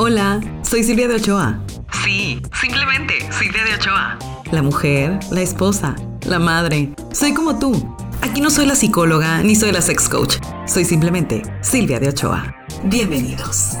Hola, soy Silvia de Ochoa. Sí, simplemente Silvia de Ochoa. La mujer, la esposa, la madre. Soy como tú. Aquí no soy la psicóloga ni soy la sex coach. Soy simplemente Silvia de Ochoa. Bienvenidos.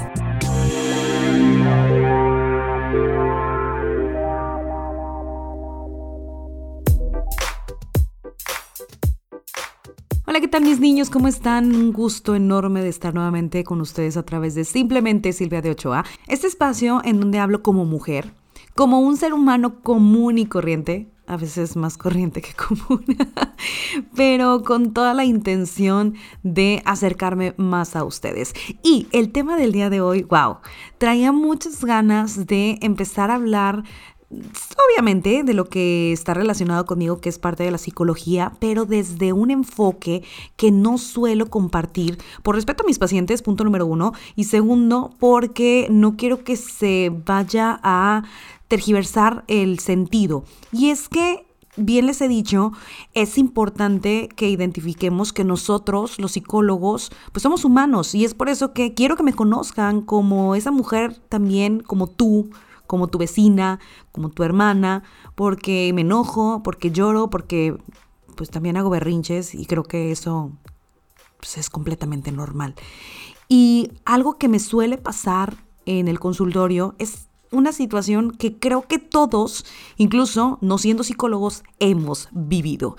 Hola, ¿qué tal mis niños? ¿Cómo están? Un gusto enorme de estar nuevamente con ustedes a través de Simplemente Silvia de Ochoa. Este espacio en donde hablo como mujer, como un ser humano común y corriente, a veces más corriente que común, pero con toda la intención de acercarme más a ustedes. Y el tema del día de hoy, wow, traía muchas ganas de empezar a hablar obviamente de lo que está relacionado conmigo, que es parte de la psicología, pero desde un enfoque que no suelo compartir por respeto a mis pacientes, punto número uno, y segundo, porque no quiero que se vaya a tergiversar el sentido. Y es que bien les he dicho, es importante que identifiquemos que nosotros, los psicólogos, pues somos humanos y es por eso que quiero que me conozcan como esa mujer también, como tú, como tu vecina, como tu hermana, porque me enojo, porque lloro, porque pues también hago berrinches y creo que eso pues, es completamente normal. Y algo que me suele pasar en el consultorio es una situación que creo que todos, incluso no siendo psicólogos, hemos vivido.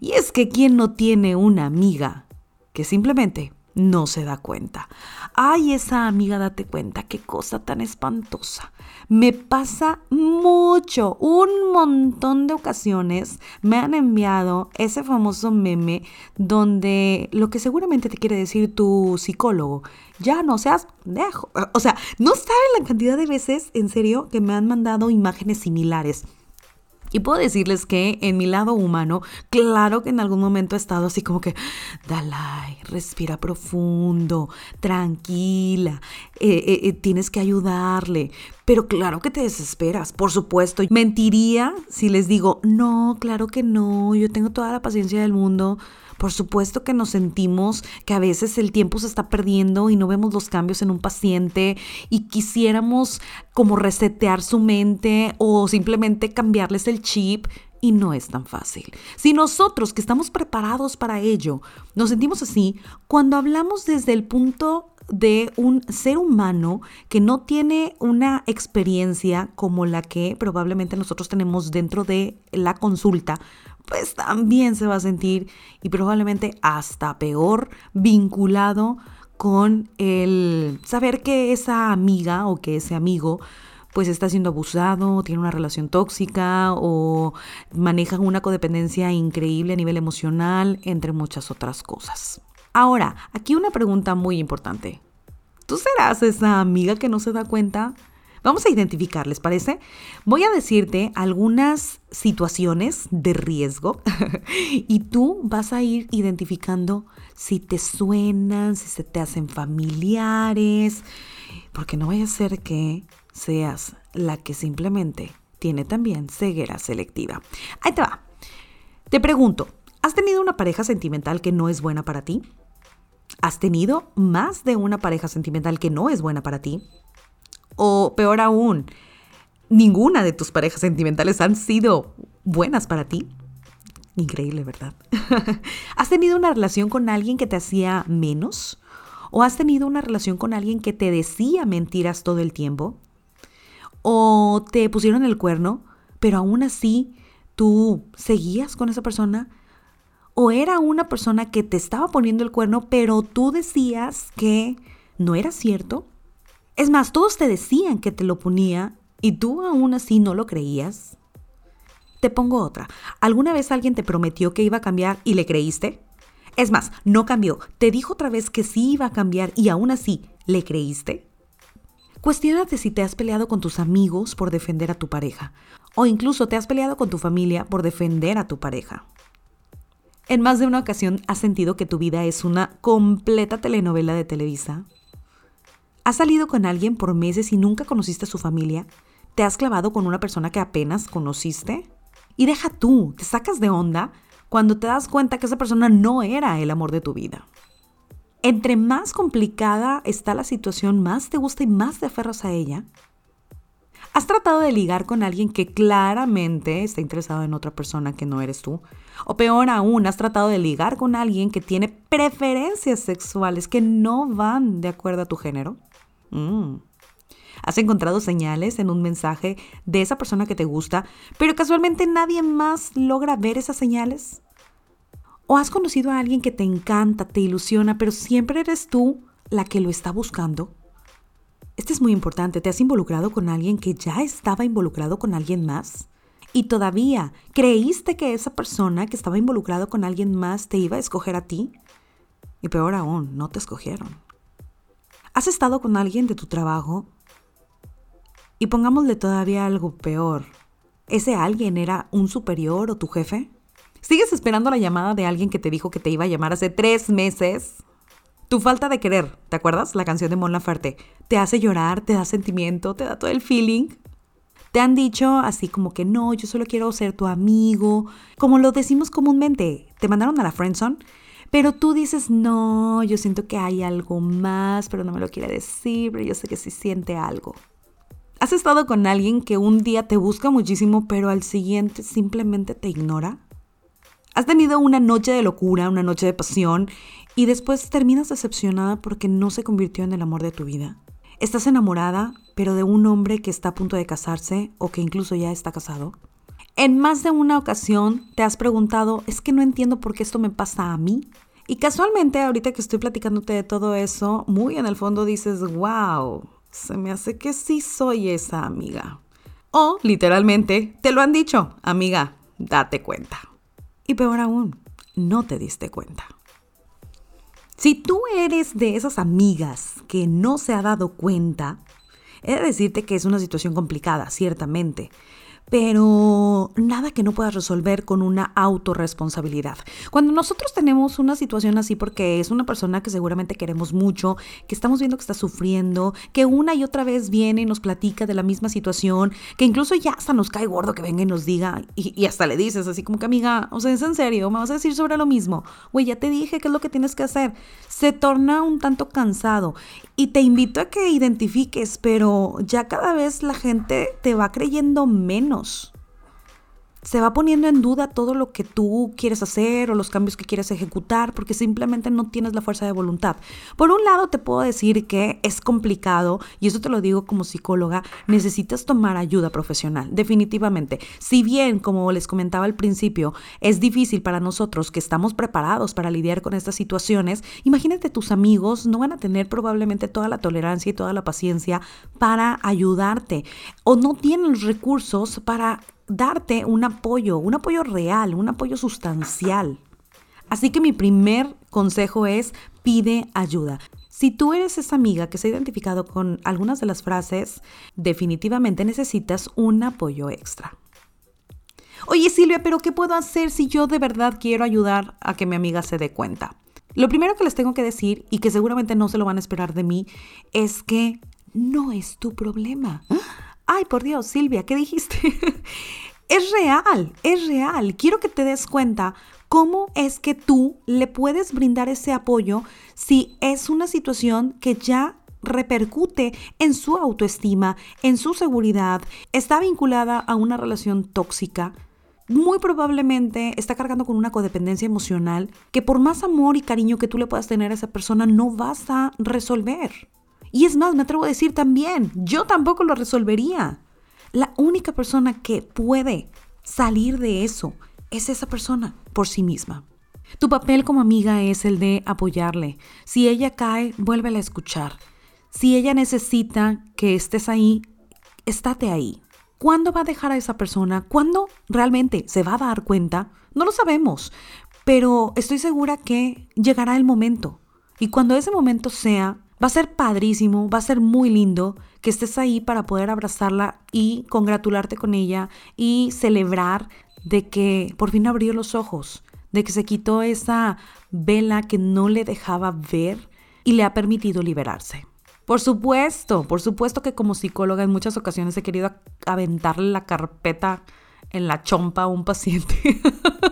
Y es que quien no tiene una amiga que simplemente no se da cuenta. Ay, esa amiga, date cuenta, qué cosa tan espantosa. Me pasa mucho, un montón de ocasiones me han enviado ese famoso meme donde lo que seguramente te quiere decir tu psicólogo, ya no seas dejo. O sea, no saben la cantidad de veces, en serio, que me han mandado imágenes similares. Y puedo decirles que en mi lado humano, claro que en algún momento he estado así como que, Dalai, respira profundo, tranquila, eh, eh, eh, tienes que ayudarle. Pero claro que te desesperas, por supuesto. Mentiría si les digo, no, claro que no, yo tengo toda la paciencia del mundo. Por supuesto que nos sentimos que a veces el tiempo se está perdiendo y no vemos los cambios en un paciente y quisiéramos como resetear su mente o simplemente cambiarles el chip y no es tan fácil. Si nosotros que estamos preparados para ello nos sentimos así, cuando hablamos desde el punto de un ser humano que no tiene una experiencia como la que probablemente nosotros tenemos dentro de la consulta, pues también se va a sentir y probablemente hasta peor vinculado con el saber que esa amiga o que ese amigo pues está siendo abusado, tiene una relación tóxica o maneja una codependencia increíble a nivel emocional, entre muchas otras cosas. Ahora, aquí una pregunta muy importante. ¿Tú serás esa amiga que no se da cuenta Vamos a identificar, ¿les parece? Voy a decirte algunas situaciones de riesgo y tú vas a ir identificando si te suenan, si se te hacen familiares, porque no vaya a ser que seas la que simplemente tiene también ceguera selectiva. Ahí te va. Te pregunto, ¿has tenido una pareja sentimental que no es buena para ti? ¿Has tenido más de una pareja sentimental que no es buena para ti? O peor aún, ninguna de tus parejas sentimentales han sido buenas para ti. Increíble, ¿verdad? ¿Has tenido una relación con alguien que te hacía menos? ¿O has tenido una relación con alguien que te decía mentiras todo el tiempo? ¿O te pusieron el cuerno, pero aún así tú seguías con esa persona? ¿O era una persona que te estaba poniendo el cuerno, pero tú decías que no era cierto? Es más, todos te decían que te lo ponía y tú aún así no lo creías. Te pongo otra. ¿Alguna vez alguien te prometió que iba a cambiar y le creíste? Es más, no cambió. Te dijo otra vez que sí iba a cambiar y aún así le creíste. Cuestiónate si te has peleado con tus amigos por defender a tu pareja o incluso te has peleado con tu familia por defender a tu pareja. En más de una ocasión has sentido que tu vida es una completa telenovela de Televisa. ¿Has salido con alguien por meses y nunca conociste a su familia? ¿Te has clavado con una persona que apenas conociste? Y deja tú, te sacas de onda cuando te das cuenta que esa persona no era el amor de tu vida. entre más complicada está la situación, más te gusta y más te aferras a ella. ¿Has tratado de ligar con alguien que claramente está interesado en otra persona que no eres tú? O peor aún, has tratado de ligar con alguien que tiene preferencias sexuales que no van de acuerdo a tu género? Mm. ¿Has encontrado señales en un mensaje de esa persona que te gusta, pero casualmente nadie más logra ver esas señales? ¿O has conocido a alguien que te encanta, te ilusiona, pero siempre eres tú la que lo está buscando? Este es muy importante. ¿Te has involucrado con alguien que ya estaba involucrado con alguien más? Y todavía, ¿creíste que esa persona que estaba involucrado con alguien más te iba a escoger a ti? Y peor aún, no te escogieron. ¿Has estado con alguien de tu trabajo y pongámosle todavía algo peor. ¿Ese alguien era un superior o tu jefe? ¿Sigues esperando la llamada de alguien que te dijo que te iba a llamar hace tres meses? Tu falta de querer, ¿te acuerdas? La canción de Mon Laferte. Te hace llorar, te da sentimiento, te da todo el feeling. Te han dicho así como que no, yo solo quiero ser tu amigo, como lo decimos comúnmente. Te mandaron a la friendzone, pero tú dices no, yo siento que hay algo más, pero no me lo quiere decir, pero yo sé que sí siente algo. ¿Has estado con alguien que un día te busca muchísimo, pero al siguiente simplemente te ignora? ¿Has tenido una noche de locura, una noche de pasión, y después terminas decepcionada porque no se convirtió en el amor de tu vida? ¿Estás enamorada, pero de un hombre que está a punto de casarse o que incluso ya está casado? En más de una ocasión te has preguntado, es que no entiendo por qué esto me pasa a mí. Y casualmente, ahorita que estoy platicándote de todo eso, muy en el fondo dices, wow, se me hace que sí soy esa amiga. O, literalmente, te lo han dicho, amiga, date cuenta. Y peor aún, no te diste cuenta. Si tú eres de esas amigas que no se ha dado cuenta, he de decirte que es una situación complicada, ciertamente, pero nada que no puedas resolver con una autorresponsabilidad. Cuando nosotros tenemos una situación así porque es una persona que seguramente queremos mucho, que estamos viendo que está sufriendo, que una y otra vez viene y nos platica de la misma situación, que incluso ya hasta nos cae gordo que venga y nos diga, y, hasta le dices así como que amiga, o sea, es en serio, me vas a decir sobre lo mismo, güey, ya te dije qué es lo que tienes que hacer. Se torna un tanto cansado y te invito a que identifiques, pero ya cada vez la gente te va creyendo menos se va poniendo en duda todo lo que tú quieres hacer o los cambios que quieres ejecutar porque simplemente no tienes la fuerza de voluntad. Por un lado te puedo decir que es complicado y eso te lo digo como psicóloga, necesitas tomar ayuda profesional, definitivamente. Si bien, como les comentaba al principio, es difícil para nosotros que estamos preparados para lidiar con estas situaciones, imagínate tus amigos no van a tener probablemente toda la tolerancia y toda la paciencia para ayudarte o no tienen los recursos para darte un apoyo, un apoyo real, un apoyo sustancial. Así que mi primer consejo es pide ayuda. Si tú eres esa amiga que se ha identificado con algunas de las frases, definitivamente necesitas un apoyo extra. Oye Silvia, pero ¿qué puedo hacer si yo de verdad quiero ayudar a que mi amiga se dé cuenta? Lo primero que les tengo que decir, y que seguramente no se lo van a esperar de mí, es que no es tu problema. Ay, por Dios, Silvia, ¿qué dijiste? es real, es real. Quiero que te des cuenta cómo es que tú le puedes brindar ese apoyo si es una situación que ya repercute en su autoestima, en su seguridad, está vinculada a una relación tóxica, muy probablemente está cargando con una codependencia emocional que por más amor y cariño que tú le puedas tener a esa persona no vas a resolver. Y es más, me atrevo a decir también, yo tampoco lo resolvería. La única persona que puede salir de eso es esa persona por sí misma. Tu papel como amiga es el de apoyarle. Si ella cae, vuélvela a escuchar. Si ella necesita que estés ahí, estate ahí. ¿Cuándo va a dejar a esa persona? ¿Cuándo realmente se va a dar cuenta? No lo sabemos, pero estoy segura que llegará el momento. Y cuando ese momento sea, Va a ser padrísimo, va a ser muy lindo que estés ahí para poder abrazarla y congratularte con ella y celebrar de que por fin abrió los ojos, de que se quitó esa vela que no le dejaba ver y le ha permitido liberarse. Por supuesto, por supuesto que como psicóloga en muchas ocasiones he querido aventarle la carpeta en la chompa a un paciente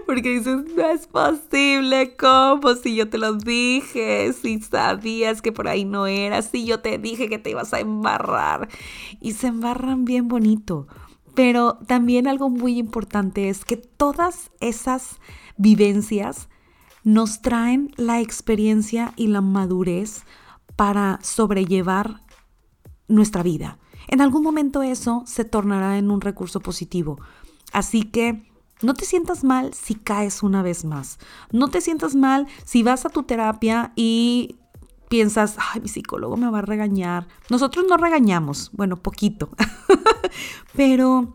Porque dices, no es posible, ¿cómo? Si yo te lo dije, si sabías que por ahí no era, si yo te dije que te ibas a embarrar. Y se embarran bien bonito. Pero también algo muy importante es que todas esas vivencias nos traen la experiencia y la madurez para sobrellevar nuestra vida. En algún momento eso se tornará en un recurso positivo. Así que no te sientas mal si caes una vez más. No te sientas mal si vas a tu terapia y piensas, ay, mi psicólogo me va a regañar. Nosotros no regañamos, bueno, poquito. Pero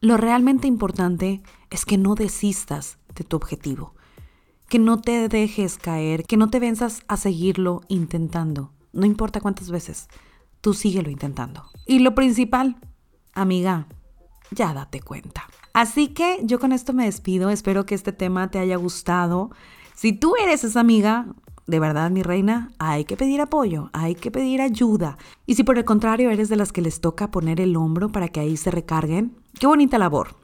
lo realmente importante es que no desistas de tu objetivo, que no te dejes caer, que no te venzas a seguirlo intentando. No importa cuántas veces, tú síguelo intentando. Y lo principal, amiga, ya date cuenta. Así que yo con esto me despido, espero que este tema te haya gustado. Si tú eres esa amiga, de verdad, mi reina, hay que pedir apoyo, hay que pedir ayuda. Y si por el contrario eres de las que les toca poner el hombro para que ahí se recarguen, qué bonita labor,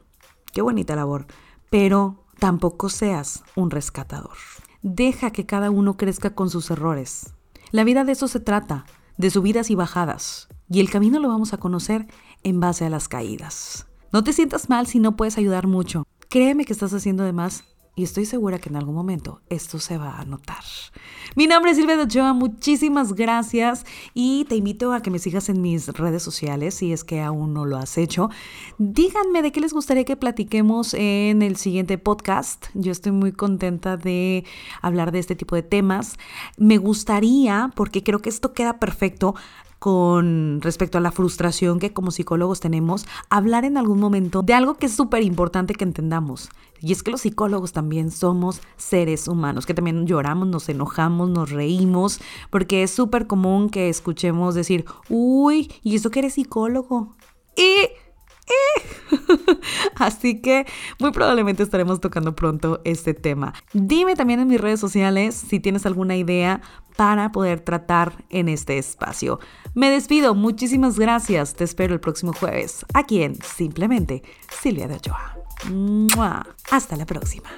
qué bonita labor. Pero tampoco seas un rescatador. Deja que cada uno crezca con sus errores. La vida de eso se trata, de subidas y bajadas. Y el camino lo vamos a conocer en base a las caídas. No te sientas mal si no puedes ayudar mucho. Créeme que estás haciendo de más y estoy segura que en algún momento esto se va a notar. Mi nombre es Silvia Ochoa, muchísimas gracias y te invito a que me sigas en mis redes sociales si es que aún no lo has hecho. Díganme de qué les gustaría que platiquemos en el siguiente podcast. Yo estoy muy contenta de hablar de este tipo de temas. Me gustaría, porque creo que esto queda perfecto, con respecto a la frustración que como psicólogos tenemos, hablar en algún momento de algo que es súper importante que entendamos. Y es que los psicólogos también somos seres humanos, que también lloramos, nos enojamos, nos reímos, porque es súper común que escuchemos decir, uy, ¿y eso que eres psicólogo? Y Así que muy probablemente estaremos tocando pronto este tema. Dime también en mis redes sociales si tienes alguna idea para poder tratar en este espacio. Me despido, muchísimas gracias. Te espero el próximo jueves aquí en Simplemente Silvia de Ochoa. Hasta la próxima.